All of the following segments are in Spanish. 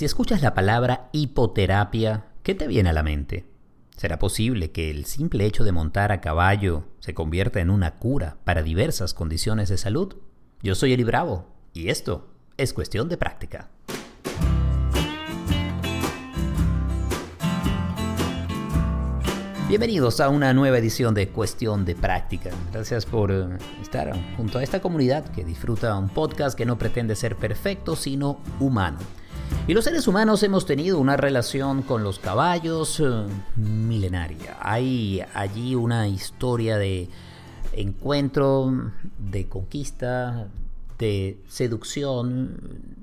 Si escuchas la palabra hipoterapia, ¿qué te viene a la mente? ¿Será posible que el simple hecho de montar a caballo se convierta en una cura para diversas condiciones de salud? Yo soy Eli Bravo y esto es cuestión de práctica. Bienvenidos a una nueva edición de Cuestión de Práctica. Gracias por eh, estar junto a esta comunidad que disfruta un podcast que no pretende ser perfecto, sino humano. Y los seres humanos hemos tenido una relación con los caballos eh, milenaria. Hay allí una historia de encuentro, de conquista, de seducción,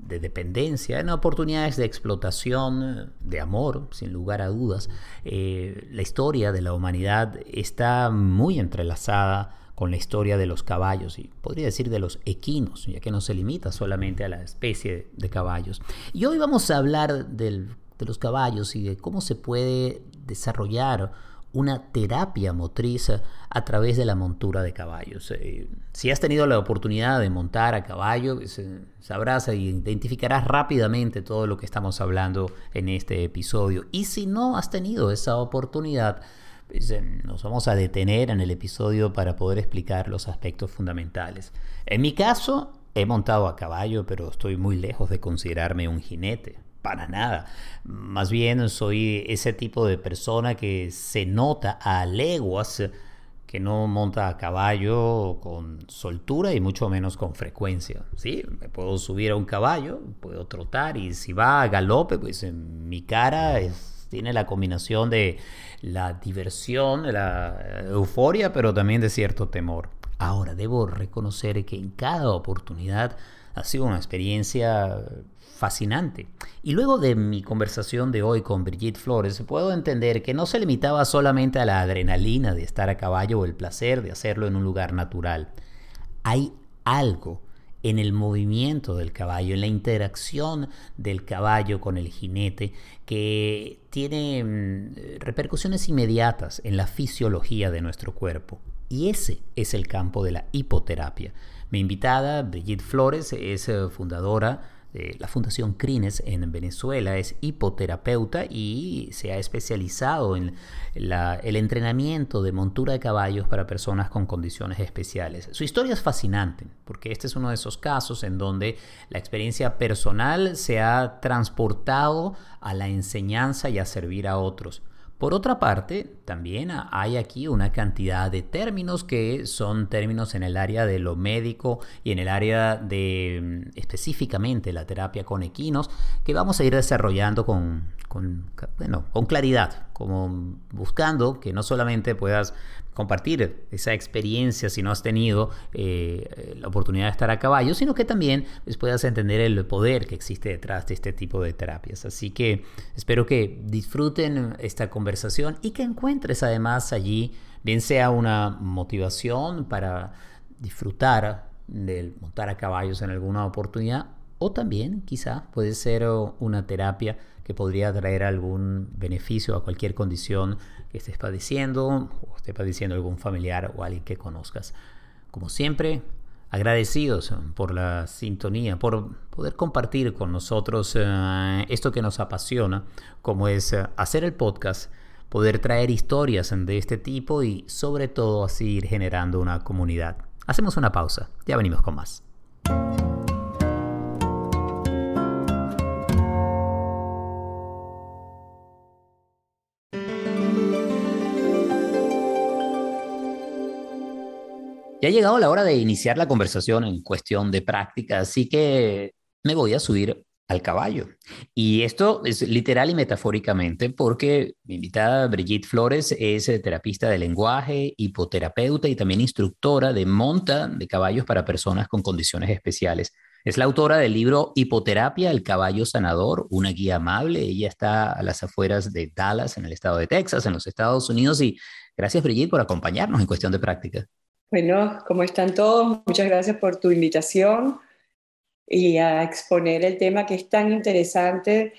de dependencia, en oportunidades de explotación, de amor, sin lugar a dudas. Eh, la historia de la humanidad está muy entrelazada con la historia de los caballos y podría decir de los equinos, ya que no se limita solamente a la especie de caballos. Y hoy vamos a hablar de los caballos y de cómo se puede desarrollar una terapia motriz a través de la montura de caballos. Eh, si has tenido la oportunidad de montar a caballo, pues, eh, sabrás e identificarás rápidamente todo lo que estamos hablando en este episodio. Y si no has tenido esa oportunidad, nos vamos a detener en el episodio para poder explicar los aspectos fundamentales. En mi caso, he montado a caballo, pero estoy muy lejos de considerarme un jinete para nada. Más bien soy ese tipo de persona que se nota a leguas que no monta a caballo con soltura y mucho menos con frecuencia. Sí, me puedo subir a un caballo, puedo trotar y si va a galope, pues en mi cara tiene la combinación de la diversión, la euforia, pero también de cierto temor. Ahora, debo reconocer que en cada oportunidad ha sido una experiencia fascinante. Y luego de mi conversación de hoy con Brigitte Flores, puedo entender que no se limitaba solamente a la adrenalina de estar a caballo o el placer de hacerlo en un lugar natural. Hay algo en el movimiento del caballo, en la interacción del caballo con el jinete, que tiene mm, repercusiones inmediatas en la fisiología de nuestro cuerpo. Y ese es el campo de la hipoterapia. Mi invitada, Brigitte Flores, es eh, fundadora de la Fundación Crines en Venezuela, es hipoterapeuta y se ha especializado en el entrenamiento de montura de caballos para personas con condiciones especiales. Su historia es fascinante porque este es uno de esos casos en donde la experiencia personal se ha transportado a la enseñanza y a servir a otros. Por otra parte, también hay aquí una cantidad de términos que son términos en el área de lo médico y en el área de mm, específicamente la terapia con equinos que vamos a ir desarrollando con, con, bueno, con claridad, como buscando que no solamente puedas compartir esa experiencia si no has tenido eh, la oportunidad de estar a caballo, sino que también pues, puedas entender el poder que existe detrás de este tipo de terapias. Así que espero que disfruten esta conversación y que encuentres además allí, bien sea una motivación para disfrutar del montar a caballos en alguna oportunidad, o también quizá puede ser una terapia que podría traer algún beneficio a cualquier condición que estés padeciendo o esté padeciendo algún familiar o alguien que conozcas. Como siempre, agradecidos por la sintonía, por poder compartir con nosotros eh, esto que nos apasiona, como es eh, hacer el podcast, poder traer historias de este tipo y sobre todo así ir generando una comunidad. Hacemos una pausa, ya venimos con más. Ya ha llegado la hora de iniciar la conversación en cuestión de práctica, así que me voy a subir al caballo. Y esto es literal y metafóricamente porque mi invitada Brigitte Flores es eh, terapista de lenguaje, hipoterapeuta y también instructora de monta de caballos para personas con condiciones especiales. Es la autora del libro Hipoterapia, el caballo sanador, una guía amable. Ella está a las afueras de Dallas, en el estado de Texas, en los Estados Unidos. Y gracias, Brigitte, por acompañarnos en cuestión de práctica. Bueno, ¿cómo están todos? Muchas gracias por tu invitación y a exponer el tema que es tan interesante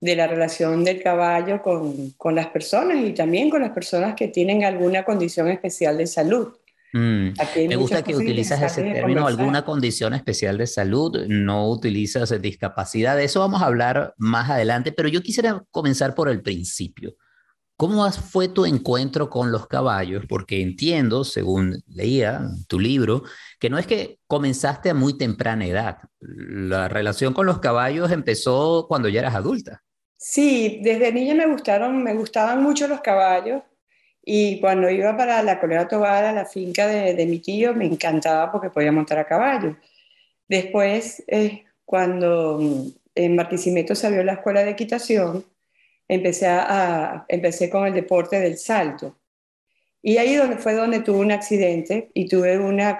de la relación del caballo con, con las personas y también con las personas que tienen alguna condición especial de salud. Mm, me gusta que utilizas ese término, alguna condición especial de salud, no utilizas discapacidad, de eso vamos a hablar más adelante, pero yo quisiera comenzar por el principio. ¿Cómo fue tu encuentro con los caballos? Porque entiendo, según leía tu libro, que no es que comenzaste a muy temprana edad. La relación con los caballos empezó cuando ya eras adulta. Sí, desde niña me gustaron, me gustaban mucho los caballos y cuando iba para la Colera Tobar, a la finca de, mi tío, me encantaba porque podía montar a caballo. Después, eh, cuando mm, en Barquisimeto salió la escuela de equitación, empecé, a, empecé con el deporte del salto. Y ahí donde, fue donde tuve un accidente y tuve una,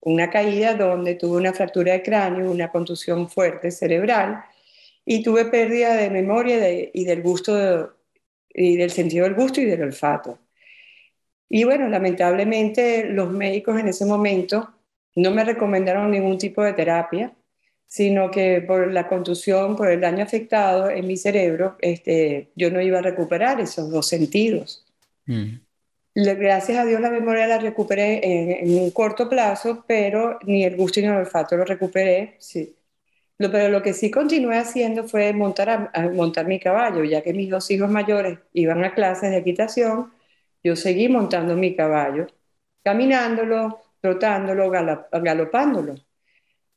una caída donde tuve una fractura de cráneo, una contusión fuerte cerebral y tuve pérdida de memoria y del gusto y del sentido del gusto y del olfato. Y bueno, lamentablemente los médicos en ese momento no me recomendaron ningún tipo de terapia sino que por la contusión, por el daño afectado en mi cerebro, este, yo no iba a recuperar esos dos sentidos. Mm. Gracias a Dios la memoria la recuperé en, un corto plazo, pero ni el gusto ni el olfato lo recuperé. Sí. Lo, pero lo que sí continué haciendo fue montar, montar mi caballo, ya que mis dos hijos mayores iban a clases de equitación, yo seguí montando mi caballo, caminándolo, trotándolo, galopándolo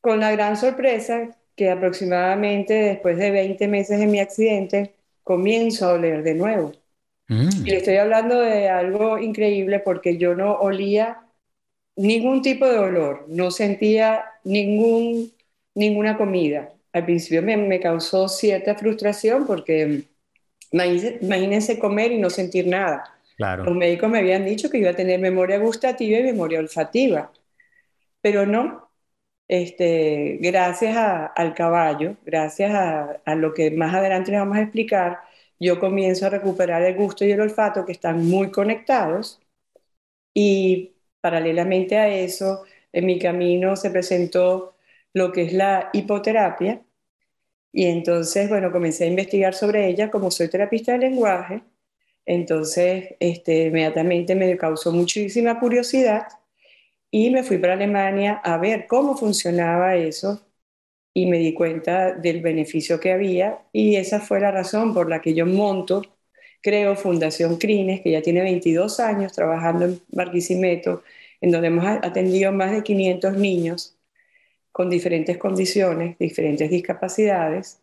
con la gran sorpresa que aproximadamente después de 20 meses de mi accidente comienzo a oler de nuevo. Mm. Y estoy hablando de algo increíble porque yo no olía ningún tipo de olor, no sentía ningún, ninguna comida. Al principio me, me causó cierta frustración porque imagínense comer y no sentir nada. Claro. Los médicos me habían dicho que iba a tener memoria gustativa y memoria olfativa, pero no, este, gracias al caballo, gracias a, lo que más adelante les vamos a explicar, yo comienzo a recuperar el gusto y el olfato que están muy conectados. Y paralelamente a eso, en mi camino se presentó lo que es la hipoterapia. Y entonces, bueno, comencé a investigar sobre ella como soy terapista de lenguaje, entonces este, inmediatamente me causó muchísima curiosidad y me fui para Alemania a ver cómo funcionaba eso y me di cuenta del beneficio que había y esa fue la razón por la que yo monto, creo Fundación Crines, que ya tiene 22 años trabajando en Barquisimeto, en donde hemos atendido más de 500 niños con diferentes condiciones, diferentes discapacidades.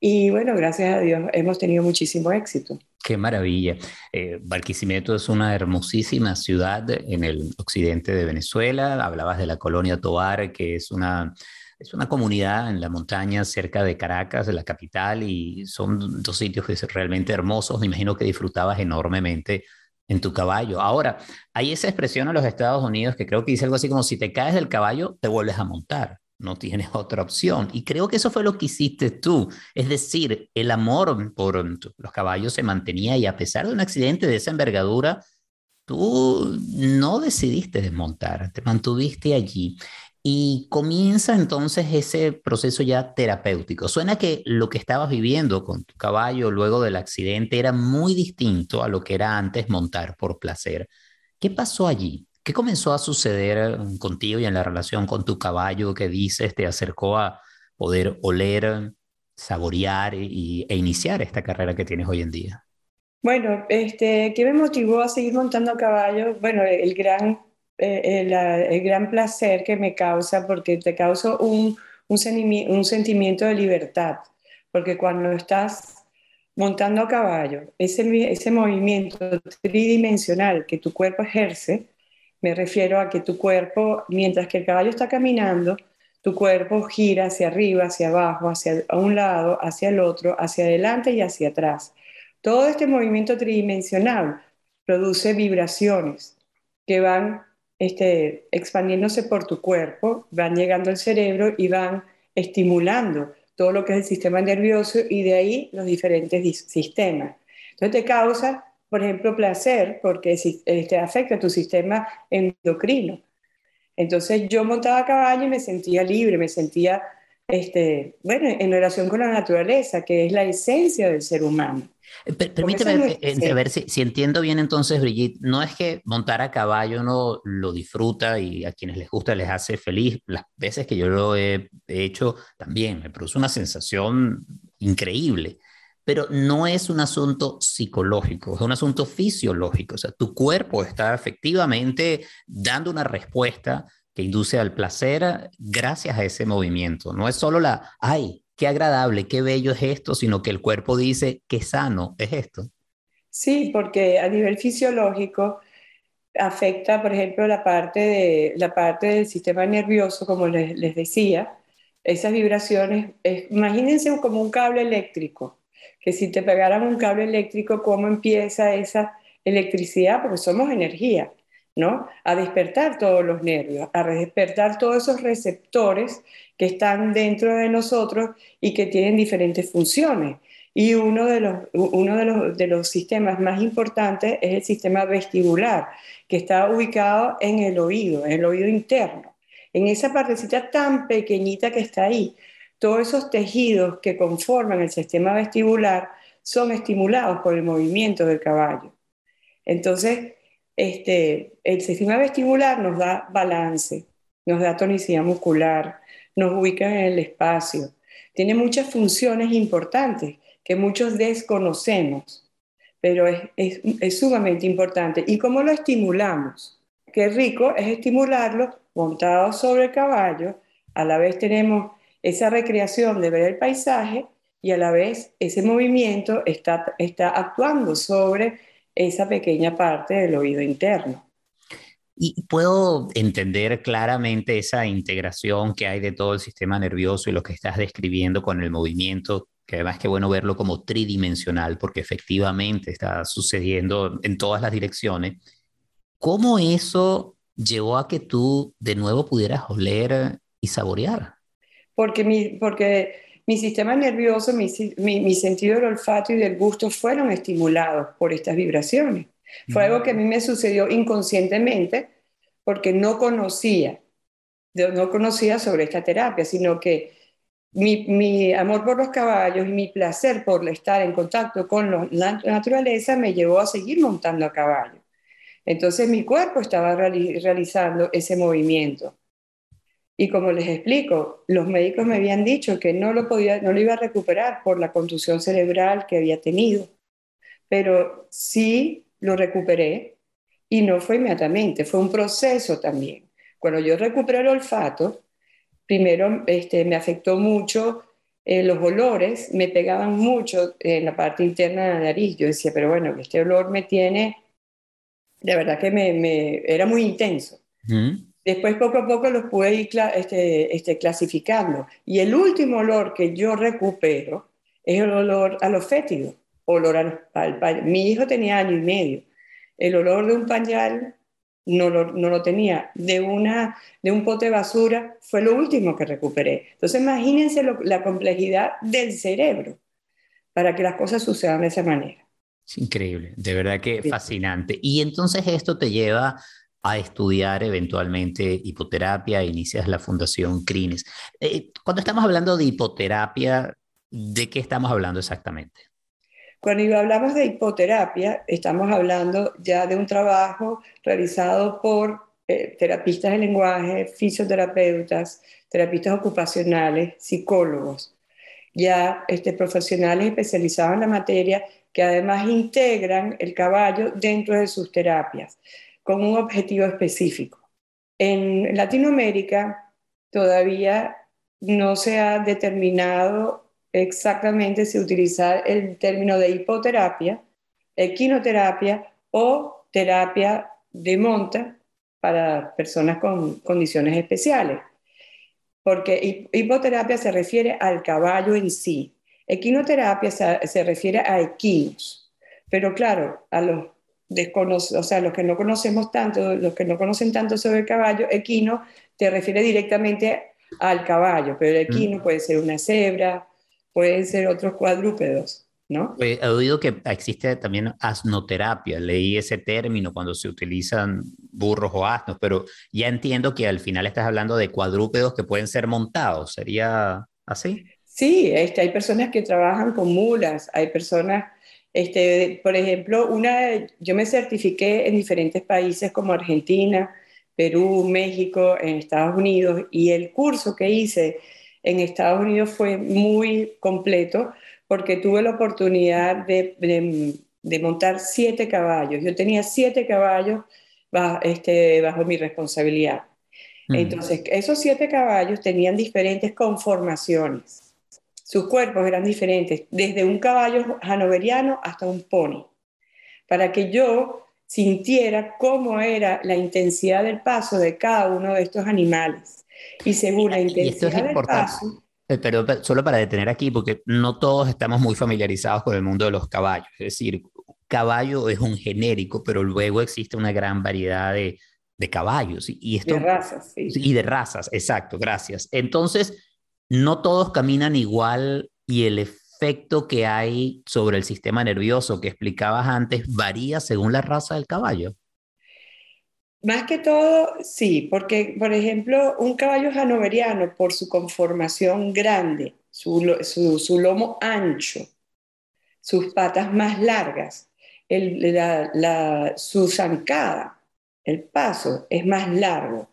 Y bueno, gracias a Dios hemos tenido muchísimo éxito. Qué maravilla. Eh, Barquisimeto es una hermosísima ciudad en el occidente de Venezuela. Hablabas de la colonia Tobar, que es una, es una comunidad en la montaña cerca de Caracas, de la capital, y son dos sitios que son realmente hermosos. Me imagino que disfrutabas enormemente en tu caballo. Ahora, hay esa expresión en los Estados Unidos que creo que dice algo así como si te caes del caballo, te vuelves a montar no tienes otra opción. Y creo que eso fue lo que hiciste tú. Es decir, el amor por los caballos se mantenía y a pesar de un accidente de esa envergadura, tú no decidiste desmontar, te mantuviste allí. Y comienza entonces ese proceso ya terapéutico. Suena que lo que estabas viviendo con tu caballo luego del accidente era muy distinto a lo que era antes montar por placer. ¿Qué pasó allí? ¿Qué comenzó a suceder mm, contigo y en la relación con tu caballo que dices te acercó a poder oler, saborear y, e iniciar esta carrera que tienes hoy en día? Bueno, este, ¿qué me motivó a seguir montando a caballo? Bueno, el gran, eh, el, gran placer que me causa, porque te causa un, un, un sentimiento de libertad, porque cuando estás montando a caballo, ese, ese movimiento tridimensional que tu cuerpo ejerce, me refiero a que tu cuerpo, mientras que el caballo está caminando, tu cuerpo gira hacia arriba, hacia abajo, hacia un lado, hacia el otro, hacia adelante y hacia atrás. Todo este movimiento tridimensional produce vibraciones que van este, expandiéndose por tu cuerpo, van llegando al cerebro y van estimulando todo lo que es el sistema nervioso y de ahí los diferentes sistemas. Entonces te causa por ejemplo, placer, porque este, afecta a tu sistema endocrino. Entonces yo montaba a caballo y me sentía libre, me sentía, este, bueno, en relación con la naturaleza, que es la esencia del ser humano. Permíteme eh, ver si, si, entiendo bien entonces, Brigitte, no es que montar a caballo uno lo disfruta y a quienes les gusta les hace feliz. Las veces que yo lo he hecho también me produce una sensación increíble, pero no es un asunto psicológico, es un asunto fisiológico. O sea, tu cuerpo está efectivamente dando una respuesta que induce al placer gracias a ese movimiento. No es solo la, ay, qué agradable, qué bello es esto, sino que el cuerpo dice, qué sano es esto. Sí, porque a nivel fisiológico afecta, por ejemplo, la parte, de, la parte del sistema nervioso, como les, les decía, esas vibraciones, imagínense como un cable eléctrico, que si te pegaran un cable eléctrico, ¿cómo empieza esa electricidad? Porque somos energía, ¿no? A despertar todos los nervios, a despertar todos esos receptores que están dentro de nosotros y que tienen diferentes funciones. Y uno de los, uno de los, de los sistemas más importantes es el sistema vestibular, que está ubicado en el oído, en el oído interno. En esa partecita tan pequeñita que está ahí, todos esos tejidos que conforman el sistema vestibular son estimulados por el movimiento del caballo. Entonces, este, el sistema vestibular nos da balance, nos da tonicidad muscular, nos ubica en el espacio. Tiene muchas funciones importantes que muchos desconocemos, pero es, sumamente importante. ¿Y cómo lo estimulamos? Qué rico es estimularlo montado sobre el caballo, a la vez tenemos esa recreación de ver el paisaje y a la vez ese movimiento está, está actuando sobre esa pequeña parte del oído interno. Y puedo entender claramente esa integración que hay de todo el sistema nervioso y lo que estás describiendo con el movimiento, que además que bueno verlo como tridimensional, porque efectivamente está sucediendo en todas las direcciones. ¿Cómo eso llevó a que tú de nuevo pudieras oler y saborear? Porque mi, porque mi sistema nervioso, mi, mi, sentido del olfato y del gusto fueron estimulados por estas vibraciones. Fue algo que a mí me sucedió inconscientemente porque no conocía, no conocía sobre esta terapia, sino que mi, mi, amor por los caballos y mi placer por estar en contacto con la naturaleza me llevó a seguir montando a caballo. Entonces mi cuerpo estaba realizando ese movimiento. Y como les explico, los médicos me habían dicho que no lo, podía, no lo iba a recuperar por la contusión cerebral que había tenido, pero sí lo recuperé y no fue inmediatamente, fue un proceso también. Cuando yo recuperé el olfato, primero este, me afectó mucho eh, los olores, me pegaban mucho en la parte interna de la nariz. Yo decía, pero bueno, este olor me tiene, de verdad que me, era muy intenso. Después poco a poco los pude ir este, este, clasificando. Y el último olor que yo recupero es el olor a los fétidos, olor al, Mi hijo tenía año y medio. El olor de un pañal no lo, no lo tenía. De, una, de un pote de basura fue lo último que recuperé. Entonces imagínense la complejidad del cerebro para que las cosas sucedan de esa manera. Es increíble, de verdad que fascinante. Y entonces esto te lleva a estudiar eventualmente hipoterapia, inicias la Fundación Crines. Eh, cuando estamos hablando de hipoterapia, ¿de qué estamos hablando exactamente? Cuando hablamos de hipoterapia, estamos hablando ya de un trabajo realizado por eh, terapistas de lenguaje, fisioterapeutas, terapistas ocupacionales, psicólogos, ya este, profesionales especializados en la materia que además integran el caballo dentro de sus terapias con un objetivo específico. En Latinoamérica todavía no se ha determinado exactamente si utilizar el término de hipoterapia, equinoterapia o terapia de monta para personas con condiciones especiales. Porque hipoterapia se refiere al caballo en sí. Equinoterapia se, refiere a equinos. Pero claro, a los o sea, los que no conocemos tanto, los que no conocen tanto sobre el caballo, equino te refiere directamente al caballo, pero el equino mm. puede ser una cebra, pueden ser otros cuadrúpedos, ¿no? He oído que existe también asnoterapia, leí ese término cuando se utilizan burros o asnos, pero ya entiendo que al final estás hablando de cuadrúpedos que pueden ser montados, ¿sería así? Sí, este, hay personas que trabajan con mulas, hay personas Este, por ejemplo, una, yo me certifiqué en diferentes países como Argentina, Perú, México, en Estados Unidos, y el curso que hice en Estados Unidos fue muy completo porque tuve la oportunidad de, de, montar siete caballos. Yo tenía siete caballos bajo, este, bajo mi responsabilidad. Entonces, esos siete caballos tenían diferentes conformaciones. Sus cuerpos eran diferentes, desde un caballo hanoveriano hasta un pony, para que yo sintiera cómo era la intensidad del paso de cada uno de estos animales. Y según la intensidad del paso... Eh, pero solo para detener aquí, porque no todos estamos muy familiarizados con el mundo de los caballos. Es decir, caballo es un genérico, pero luego existe una gran variedad de, de caballos. Y, esto, de razas, sí. Y de razas, exacto, gracias. Entonces, no todos caminan igual y el efecto que hay sobre el sistema nervioso que explicabas antes varía según la raza del caballo. Más que todo, sí, porque, por ejemplo, un caballo hanoveriano, por su conformación grande, su, su, lomo ancho, sus patas más largas, la, su zancada, el paso es más largo.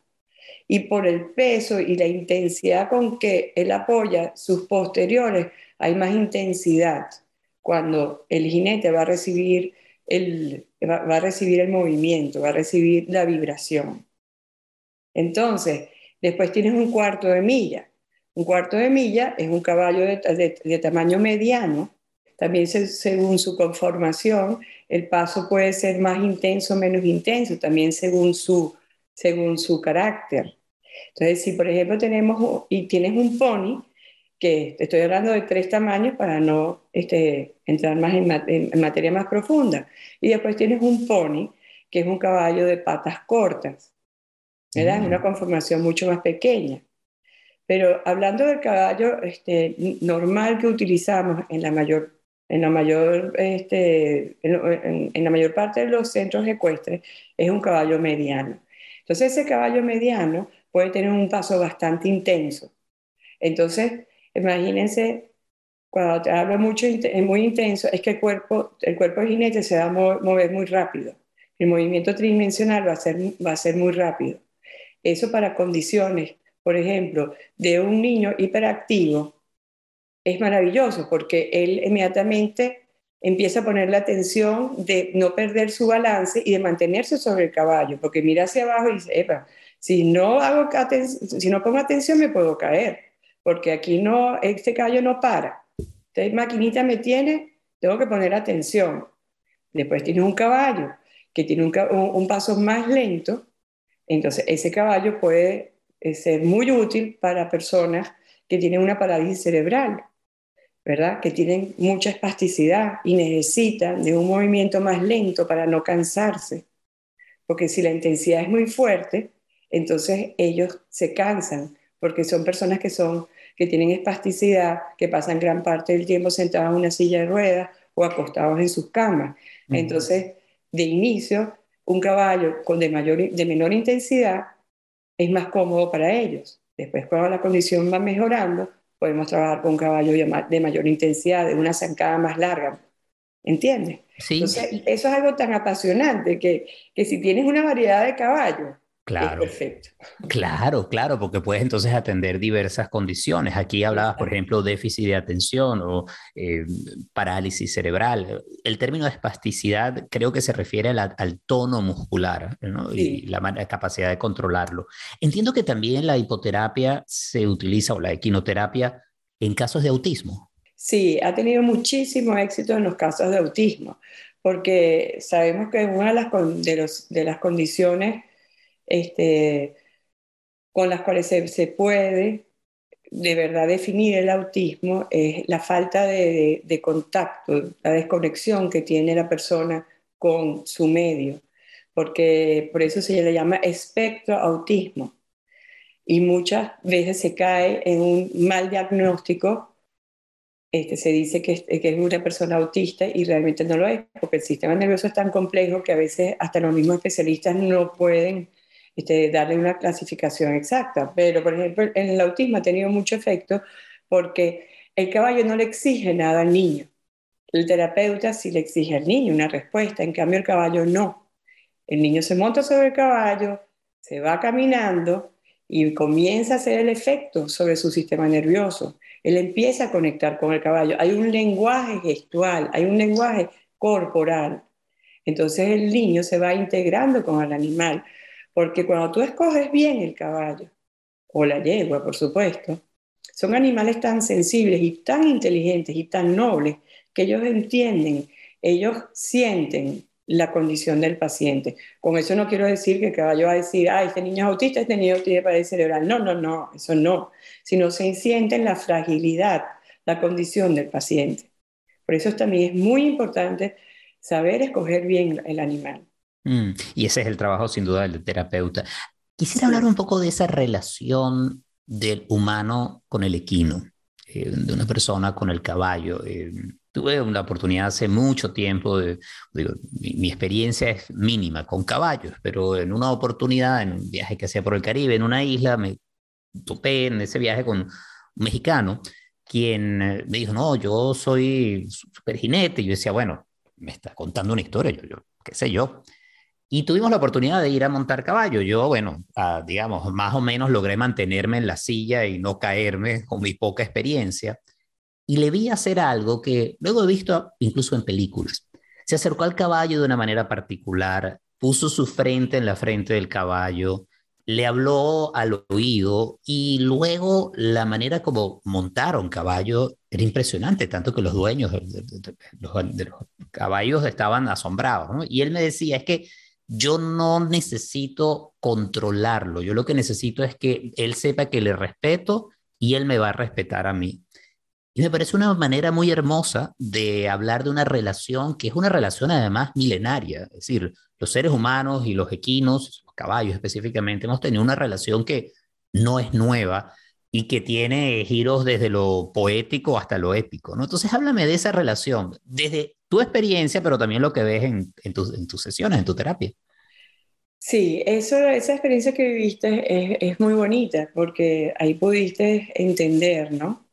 Y por el peso y la intensidad con que él apoya sus posteriores, hay más intensidad cuando el jinete va a recibir el, va, a recibir el movimiento, va a recibir la vibración. Entonces, después tienes un cuarto de milla. Un cuarto de milla es un caballo de, tamaño mediano. También según su conformación, el paso puede ser más intenso o menos intenso, también según su, según su carácter. Entonces, si por ejemplo tenemos y tienes un pony, que estoy hablando de tres tamaños para no este, entrar más en, materia más profunda. Y después tienes un pony, que es un caballo de patas cortas, ¿verdad? Es una mm. conformación mucho más pequeña. Pero hablando del caballo este, normal que utilizamos en la mayor, en la mayor, este, en, en la mayor parte de los centros ecuestres, es un caballo mediano. Entonces ese caballo mediano puede tener un paso bastante intenso. Entonces, Imagínense, cuando te hablo mucho, es muy intenso, es que el cuerpo, el cuerpo del jinete se va a mover muy rápido. El movimiento tridimensional va a, ser, va a ser muy rápido. Eso para condiciones, por ejemplo, de un niño hiperactivo, es maravilloso porque él inmediatamente empieza a poner la atención de no perder su balance y de mantenerse sobre el caballo, porque mira hacia abajo y dice, Epa, si no, hago si no pongo atención me puedo caer porque aquí no, este caballo no para. Esta maquinita me tiene, tengo que poner atención. Después tienes un caballo que tiene un, paso más lento, entonces ese caballo puede eh, ser muy útil para personas que tienen una parálisis cerebral, ¿verdad? Que tienen mucha espasticidad y necesitan de un movimiento más lento para no cansarse. Porque si la intensidad es muy fuerte, entonces ellos se cansan porque son personas que, son, que tienen espasticidad, que pasan gran parte del tiempo sentados en una silla de ruedas o acostados en sus camas. Entonces, de inicio, un caballo con de, mayor, de menor intensidad es más cómodo para ellos. Después, cuando la condición va mejorando, podemos trabajar con un caballo de, mayor intensidad, de una zancada más larga. ¿Entiendes? Sí. Entonces, eso es algo tan apasionante que, que si tienes una variedad de caballos, Claro. Claro, claro, porque puedes entonces atender diversas condiciones. Aquí hablabas, por ejemplo, déficit de atención o eh, parálisis cerebral. El término de espasticidad creo que se refiere al tono muscular y la, capacidad de controlarlo. Entiendo que también la hipoterapia se utiliza o la equinoterapia en casos de autismo. Sí, ha tenido muchísimo éxito en los casos de autismo, porque sabemos que una de las, de los, de las condiciones este, con las cuales se, puede de verdad definir el autismo es la falta de, contacto, la desconexión que tiene la persona con su medio, porque por eso se le llama espectro autismo. Y muchas veces se cae en un mal diagnóstico, este, se dice que que es una persona autista y realmente no lo es, porque el sistema nervioso es tan complejo que a veces hasta los mismos especialistas no pueden este, darle una clasificación exacta. Pero, por ejemplo, en el autismo ha tenido mucho efecto porque el caballo no le exige nada al niño. el terapeuta sí le exige al niño una respuesta, en cambio el caballo no. El niño se monta sobre el caballo, se va caminando y comienza a hacer el efecto sobre su sistema nervioso. Él empieza a conectar con el caballo. Hay un lenguaje gestual, hay un lenguaje corporal. Entonces el niño se va integrando con el animal, porque cuando tú escoges bien el caballo, o la yegua, por supuesto, son animales tan sensibles y tan inteligentes y tan nobles que ellos entienden, ellos sienten la condición del paciente. Con eso no quiero decir que el caballo va a decir, ah, este niño es autista, este niño tiene parálisis cerebral. No, no, no, eso no. Sino se sienten la fragilidad, la condición del paciente. Por eso también es muy importante saber escoger bien el animal. Mm, y ese es el trabajo sin duda del terapeuta. Quisiera hablar un poco de esa relación del humano con el equino, eh, de una persona con el caballo. Eh, tuve la oportunidad hace mucho tiempo, de, digo, mi, experiencia es mínima con caballos, pero en una oportunidad, en un viaje que hacía por el Caribe, en una isla, me topé en ese viaje con un mexicano, quien eh, me dijo, no, yo soy super jinete. Y yo decía, bueno, me está contando una historia, yo, yo qué sé yo. Y tuvimos la oportunidad de ir a montar caballo. Yo, bueno, digamos, más o menos logré mantenerme en la silla y no caerme con mi poca experiencia. Y le vi hacer algo que luego he visto incluso en películas. Se acercó al caballo de una manera particular, puso su frente en la frente del caballo, le habló al oído y luego la manera como montaron caballo era impresionante, tanto que los dueños de, los, caballos estaban asombrados. Y él me decía, es que yo no necesito controlarlo, yo lo que necesito es que él sepa que le respeto y él me va a respetar a mí. Y me parece una manera muy hermosa de hablar de una relación que es una relación además milenaria. Es decir, los seres humanos y los equinos, los caballos específicamente, hemos tenido una relación que no es nueva y que tiene giros desde lo poético hasta lo épico. ¿no? Entonces, háblame de esa relación, desde tu experiencia, pero también lo que ves en, en, tus, sesiones, en tu terapia. Sí, eso, esa experiencia que viviste es, es muy bonita porque ahí pudiste entender, ¿no?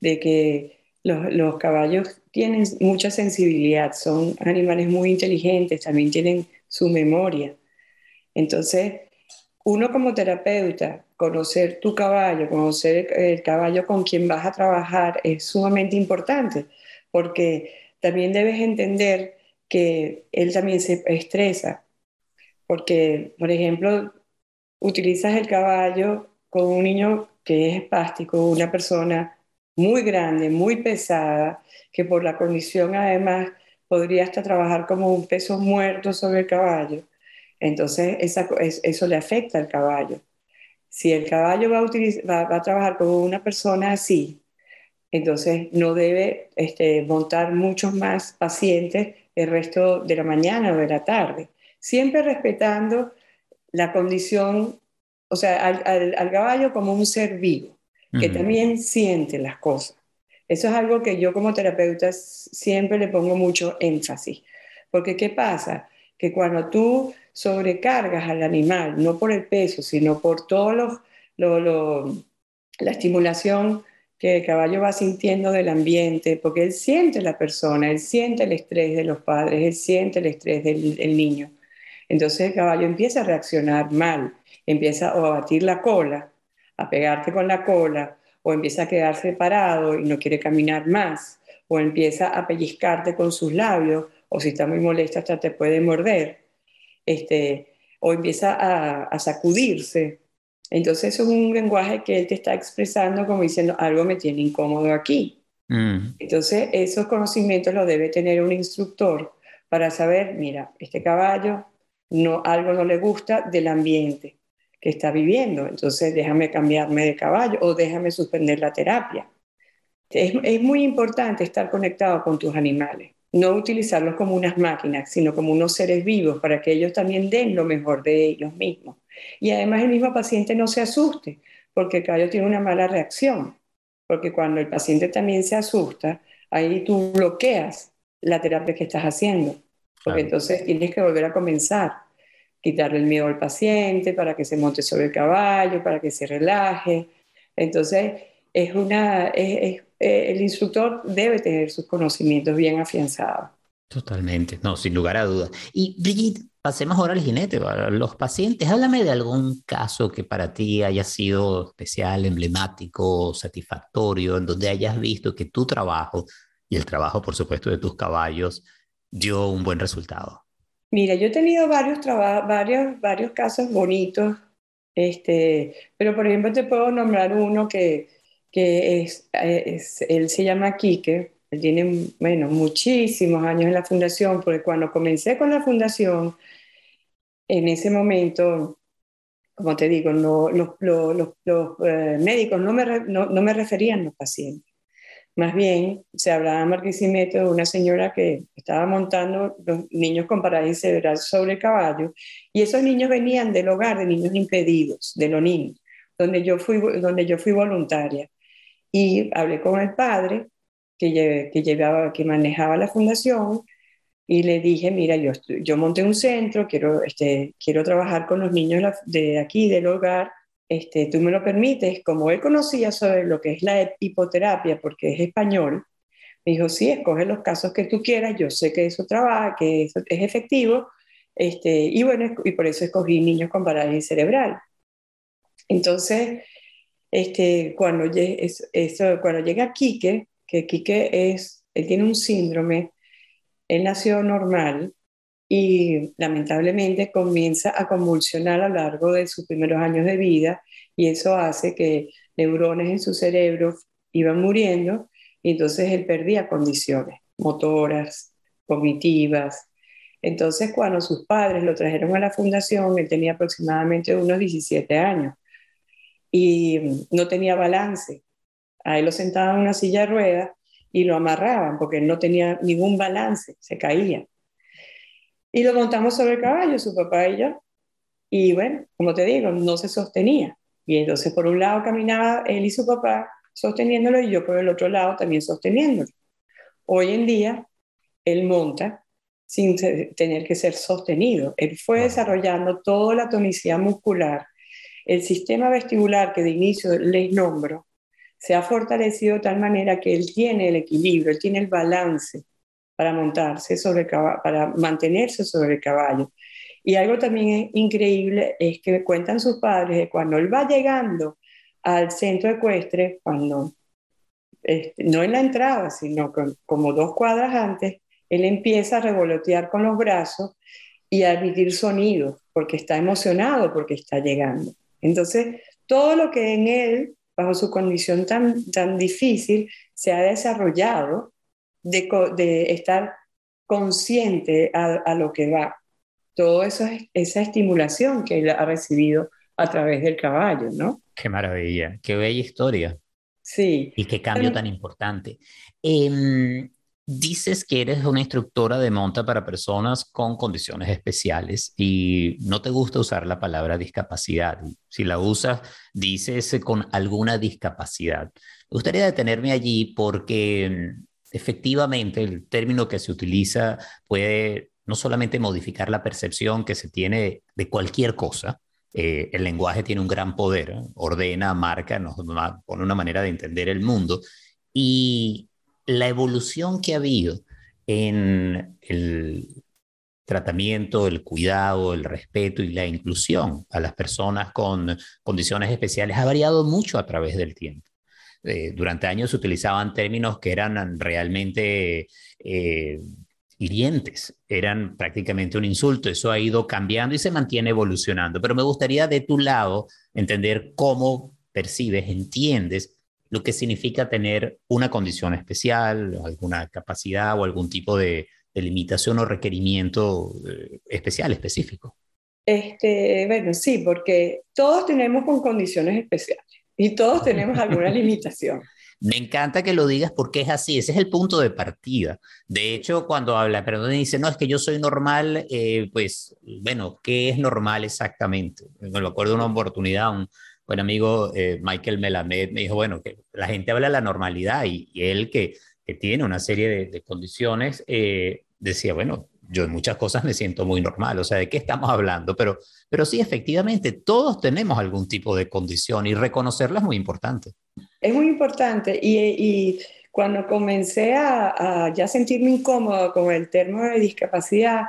de que los, caballos tienen mucha sensibilidad, son animales muy inteligentes, también tienen su memoria. Entonces, uno como terapeuta, conocer tu caballo, conocer el caballo con quien vas a trabajar es sumamente importante, porque también debes entender que él también se estresa, porque, por ejemplo, utilizas el caballo con un niño que es espástico, una persona muy grande, muy pesada, que por la condición además podría hasta trabajar como un peso muerto sobre el caballo. Entonces eso le afecta al caballo. Si el caballo va a, va, a trabajar como una persona así, entonces no debe este, montar muchos más pacientes el resto de la mañana o de la tarde, siempre respetando la condición, o sea, al caballo como un ser vivo que también siente las cosas. Eso es algo que yo como terapeuta siempre le pongo mucho énfasis. Porque ¿qué pasa? Que cuando tú sobrecargas al animal, no por el peso, sino por todo lo, lo, la estimulación que el caballo va sintiendo del ambiente, porque él siente la persona, él siente el estrés de los padres, él siente el estrés del, niño. Entonces el caballo empieza a reaccionar mal, empieza a batir la cola a pegarte con la cola o empieza a quedarse parado y no quiere caminar más o empieza a pellizcarte con sus labios o si está muy molesta hasta te puede morder este, o empieza a, sacudirse. Entonces eso es un lenguaje que él te está expresando como diciendo algo me tiene incómodo aquí. Mm. Entonces esos conocimientos los debe tener un instructor para saber, mira, este caballo no algo no le gusta del ambiente que está viviendo. Entonces, déjame cambiarme de caballo o déjame suspender la terapia. Es, es, muy importante estar conectado con tus animales, no utilizarlos como unas máquinas, sino como unos seres vivos para que ellos también den lo mejor de ellos mismos. Y además el mismo paciente no se asuste, porque el caballo tiene una mala reacción, porque cuando el paciente también se asusta, ahí tú bloqueas la terapia que estás haciendo, porque entonces tienes que volver a comenzar quitarle el miedo al paciente para que se monte sobre el caballo, para que se relaje. Entonces, es, una, es, eh, el instructor debe tener sus conocimientos bien afianzados. Totalmente, no, sin lugar a dudas. Y Brigitte, pasemos ahora al jinete, los pacientes. Háblame de algún caso que para ti haya sido especial, emblemático, satisfactorio, en donde hayas visto que tu trabajo y el trabajo, por supuesto, de tus caballos dio un buen resultado. Mira, yo he tenido varios, varios, varios casos bonitos, este, pero por ejemplo te puedo nombrar uno que, que es, es, él se llama Quique, él tiene, bueno, muchísimos años en la fundación, porque cuando comencé con la fundación, en ese momento, como te digo, los, eh, médicos no me, no, no me referían a los pacientes. Más bien, se hablaba en Marquisimeto de una señora que estaba montando los niños con parálisis cerebral sobre el caballo, y esos niños venían del hogar de niños impedidos, de los niños, donde yo fui, donde yo fui voluntaria. Y hablé con el padre que, que, llevaba, que manejaba la fundación y le dije, mira, yo, yo monté un centro, quiero, este, quiero trabajar con los niños de aquí, del hogar, este, tú me lo permites, como él conocía sobre lo que es la hipoterapia, porque es español, me dijo, sí, escoge los casos que tú quieras, yo sé que eso trabaja, que eso es efectivo, este, y bueno, y por eso escogí niños con parálisis cerebral. Entonces, este, cuando, eso, cuando llega Quique, que Quique es, él tiene un síndrome, él nació normal y lamentablemente comienza a convulsionar a lo largo de sus primeros años de vida y eso hace que neurones en su cerebro iban muriendo y entonces él perdía condiciones motoras, cognitivas. Entonces cuando sus padres lo trajeron a la fundación, él tenía aproximadamente unos 17 años y no tenía balance. A él lo sentaban en una silla de ruedas y lo amarraban porque no tenía ningún balance, se caía. Y lo montamos sobre el caballo, su papá y yo. Y bueno, como te digo, no se sostenía. Y entonces por un lado caminaba él y su papá sosteniéndolo y yo por el otro lado también sosteniéndolo. Hoy en día, él monta sin tener que ser sostenido. Él fue desarrollando toda la tonicidad muscular. El sistema vestibular que de inicio les nombro se ha fortalecido de tal manera que él tiene el equilibrio, él tiene el balance para montarse sobre caballo, para mantenerse sobre el caballo. Y algo también increíble es que cuentan sus padres que cuando él va llegando al centro ecuestre, cuando este, no en la entrada, sino como dos cuadras antes, él empieza a revolotear con los brazos y a emitir sonidos, porque está emocionado, porque está llegando. Entonces, todo lo que en él bajo su condición tan, tan difícil, se ha desarrollado de, de estar consciente a, a, lo que va. Todo eso esa estimulación que él ha recibido a través del caballo, ¿no? Qué maravilla, qué bella historia. Sí. Y qué cambio tan importante. Eh, Dices que eres una instructora de monta para personas con condiciones especiales y no te gusta usar la palabra discapacidad. Si la usas, dices con alguna discapacidad. Me gustaría detenerme allí porque mm, efectivamente el término que se utiliza puede no solamente modificar la percepción que se tiene de cualquier cosa, eh, el lenguaje tiene un gran poder, ordena, marca, nos pone una manera de entender el mundo y la evolución que ha habido en el tratamiento, el cuidado, el respeto y la inclusión a las personas con condiciones especiales ha variado mucho a través del tiempo. Eh, durante años se utilizaban términos que eran realmente eh, hirientes, eran prácticamente un insulto. Eso ha ido cambiando y se mantiene evolucionando. Pero me gustaría de tu lado entender cómo percibes, entiendes lo que significa tener una condición especial, alguna capacidad o algún tipo de, limitación o requerimiento eh, especial, específico. Este, bueno, sí, porque todos tenemos con condiciones especiales y todos tenemos alguna limitación. Me encanta que lo digas porque es así, ese es el punto de partida. De hecho, cuando habla, perdón, dice, no, es que yo soy normal, eh, pues, bueno, ¿qué es normal exactamente? Me acuerdo de una oportunidad, un, buen amigo eh, Michael Melamed me dijo, bueno, que la gente habla de la normalidad y, él que, que, tiene una serie de, condiciones, eh, decía, bueno, yo en muchas cosas me siento muy normal, o sea, ¿de qué estamos hablando? Pero, pero sí, efectivamente, todos tenemos algún tipo de condición y reconocerla es muy importante. es muy importante y, y cuando comencé a, a, ya sentirme incómoda con el término de discapacidad,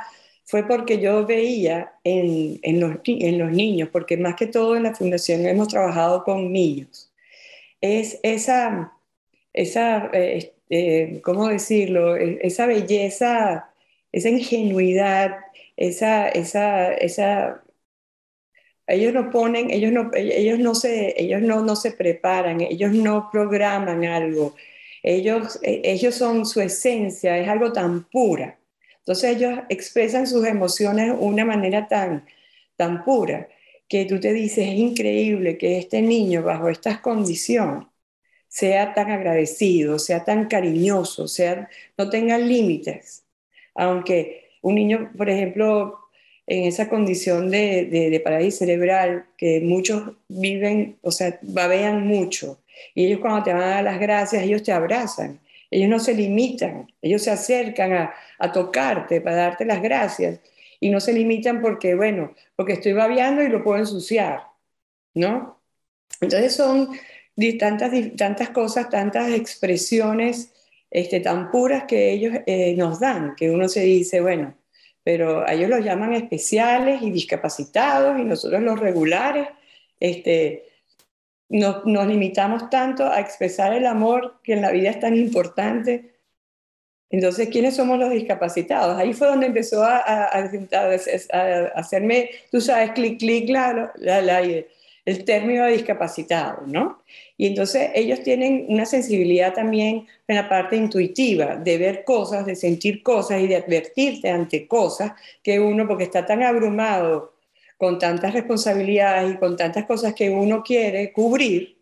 fue porque yo veía en, en, los, en los niños, porque más que todo en la fundación hemos trabajado con niños, es esa, esa eh, eh, ¿cómo decirlo? Esa belleza, esa ingenuidad, esa, esa, esa ellos no ponen, ellos no, ellos no se, ellos no, no se preparan, ellos no programan algo, ellos, ellos son su esencia, es algo tan pura. Entonces ellos expresan sus emociones de una manera tan, tan pura que tú te dices, es increíble que este niño bajo estas condiciones sea tan agradecido, sea tan cariñoso, sea, no tenga límites. Aunque un niño, por ejemplo, en esa condición de, de, parálisis cerebral, que muchos viven, o sea, babean mucho, y ellos cuando te van a dar las gracias, ellos te abrazan, ellos no se limitan, ellos se acercan a, a tocarte para darte las gracias, y no se limitan porque, bueno, porque estoy babeando y lo puedo ensuciar, ¿no? Entonces son tantas, tantas cosas, tantas expresiones este, tan puras que ellos eh, nos dan, que uno se dice, bueno, pero a ellos los llaman especiales y discapacitados y nosotros los regulares, este, nos, nos, limitamos tanto a expresar el amor que en la vida es tan importante. Entonces, ¿quiénes somos los discapacitados? Ahí fue donde empezó a, hacerme, tú sabes, clic, clic, la, el término de discapacitado, ¿no? Y entonces ellos tienen una sensibilidad también en la parte intuitiva, de ver cosas, de sentir cosas y de advertirte ante cosas que uno, porque está tan abrumado con tantas responsabilidades y con tantas cosas que uno quiere cubrir,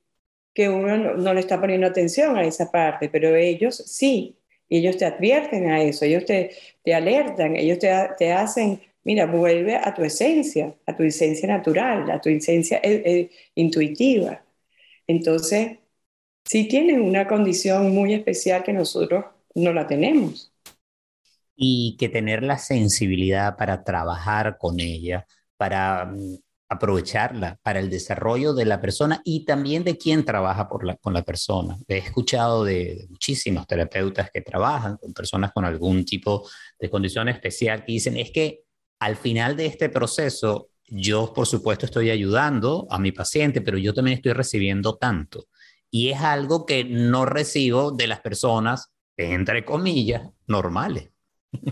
que uno no, le está poniendo atención a esa parte, pero ellos sí, ellos te advierten a eso, ellos te, te alertan, ellos te, te hacen mira, vuelve a tu esencia, a tu esencia natural, a tu esencia eh, eh, intuitiva. Entonces, sí tienen una condición muy especial que nosotros no la tenemos. Y que tener la sensibilidad para trabajar con ella, para mm, aprovecharla para el desarrollo de la persona y también de quien trabaja con la persona. He escuchado de muchísimos terapeutas que trabajan con personas con algún tipo de condición especial que dicen, es que al final de este proceso, yo por supuesto estoy ayudando a mi paciente, pero yo también estoy recibiendo tanto. Y es algo que no recibo de las personas, entre comillas, normales.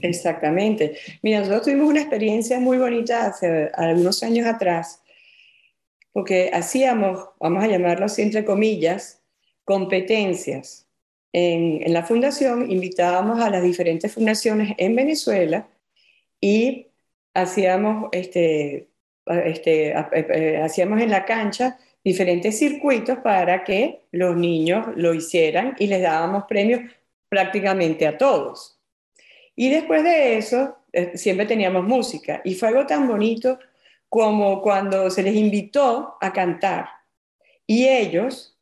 Exactamente. Mira, nosotros tuvimos una experiencia muy bonita hace algunos años atrás, porque hacíamos, vamos a llamarlo así entre comillas, competencias. En, la fundación invitábamos a las diferentes fundaciones en Venezuela y hacíamos, este, este, eh, hacíamos en la cancha diferentes circuitos para que los niños lo hicieran y les dábamos premios prácticamente a todos. Y después de eso, eh, siempre teníamos música y fue algo tan bonito como cuando se les invitó a cantar y ellos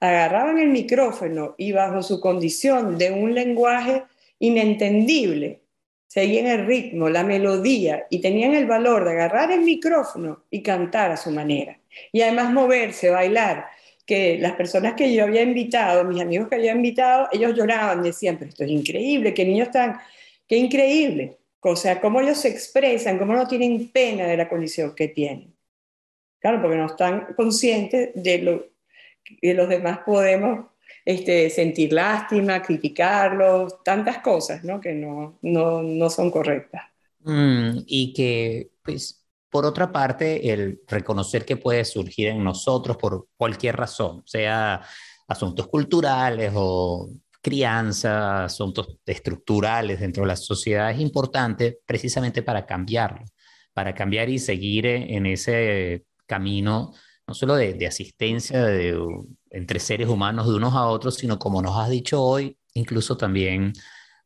agarraban el micrófono y bajo su condición de un lenguaje inentendible, seguían el ritmo, la melodía y tenían el valor de agarrar el micrófono y cantar a su manera. Y además moverse, bailar, que las personas que yo había invitado, mis amigos que había invitado, ellos lloraban, decían, pero esto es increíble, qué niños tan, qué increíble. O sea, cómo ellos se expresan, cómo no tienen pena de la condición que tienen. Claro, porque no están conscientes de lo que los demás podemos este, sentir lástima, criticarlos, tantas cosas ¿no? que no, no, no son correctas. Mm, y que, pues, por otra parte, el reconocer que puede surgir en nosotros por cualquier razón, sea asuntos culturales o crianza, asuntos estructurales dentro de la sociedad, es importante precisamente para cambiarlo, para cambiar y seguir en ese camino no solo de, de asistencia de, entre seres humanos de unos a otros, sino como nos has dicho hoy, incluso también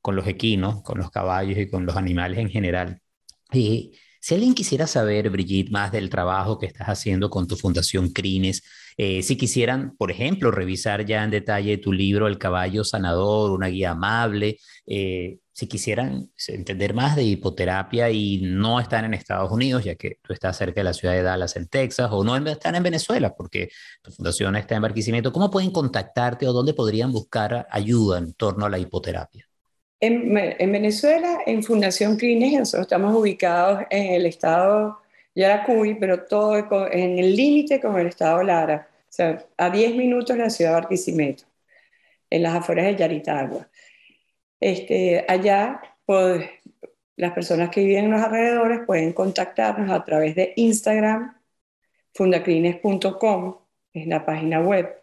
con los equinos, con los caballos y con los animales en general. Y si alguien quisiera saber, Brigitte, más del trabajo que estás haciendo con tu Fundación Crines, eh, si quisieran, por ejemplo, revisar ya en detalle tu libro El caballo sanador, una guía amable, eh, si quisieran entender más de hipoterapia y no están en Estados Unidos, ya que tú estás cerca de la ciudad de Dallas, en Texas, o no están en Venezuela, porque tu fundación está en Barquisimeto, ¿cómo pueden contactarte o dónde podrían buscar ayuda en torno a la hipoterapia? En, Venezuela, en Fundación Crines, nosotros estamos ubicados en el estado Yaracuy, pero todo en el límite con el estado Lara, o sea, a 10 minutos de la ciudad de Barquisimeto, en las afueras de Yaritagua. Este, allá, pues, las personas que viven en los alrededores pueden contactarnos a través de Instagram, fundacrines.com, es la página web,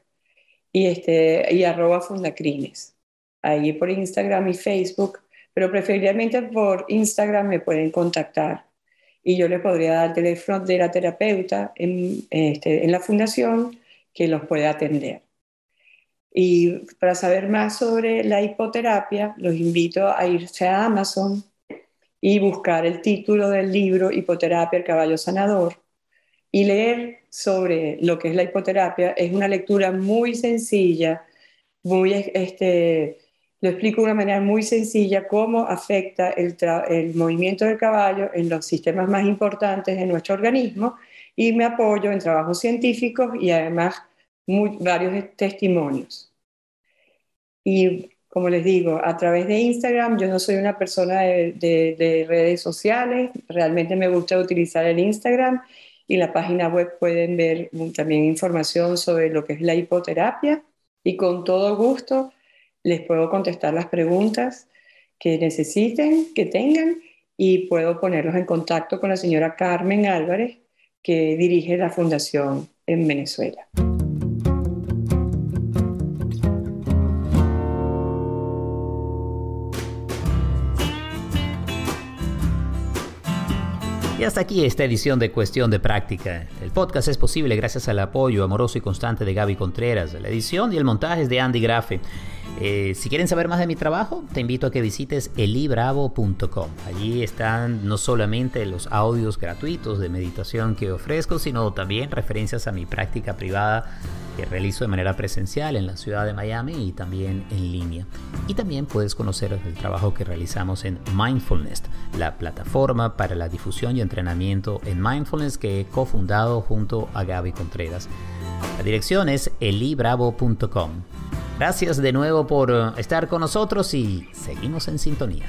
y, este, y arroba fundacrines. Ahí por Instagram y Facebook, pero preferiblemente por Instagram me pueden contactar. Y yo les podría dar el teléfono de la terapeuta en, este, en la fundación que los puede atender. Y para saber más sobre la hipoterapia, los invito a irse a Amazon y buscar el título del libro Hipoterapia, el caballo sanador, y leer sobre lo que es la hipoterapia. Es una lectura muy sencilla, muy, este, lo explico de una manera muy sencilla cómo afecta el, el movimiento del caballo en los sistemas más importantes de nuestro organismo y me apoyo en trabajos científicos y además varios testimonios. Y como les digo, a través de Instagram, yo no soy una persona de, redes sociales, realmente me gusta utilizar el Instagram y la página web pueden ver también información sobre lo que es la hipoterapia y con todo gusto les puedo contestar las preguntas que necesiten, que tengan y puedo ponerlos en contacto con la señora Carmen Álvarez, que dirige la fundación en Venezuela. Hasta aquí esta edición de Cuestión de Práctica. El podcast es posible gracias al apoyo amoroso y constante de Gaby Contreras. La edición y el montaje es de Andy Grafe. Eh, si quieren saber más de mi trabajo, te invito a que visites elibravo.com. Allí están no solamente los audios gratuitos de meditación que ofrezco, sino también referencias a mi práctica privada que realizo de manera presencial en la ciudad de Miami y también en línea. Y también puedes conocer el trabajo que realizamos en Mindfulness, la plataforma para la difusión y entrenamiento en mindfulness que he cofundado junto a Gaby Contreras. La dirección es elibravo.com. Gracias de nuevo por estar con nosotros y seguimos en sintonía.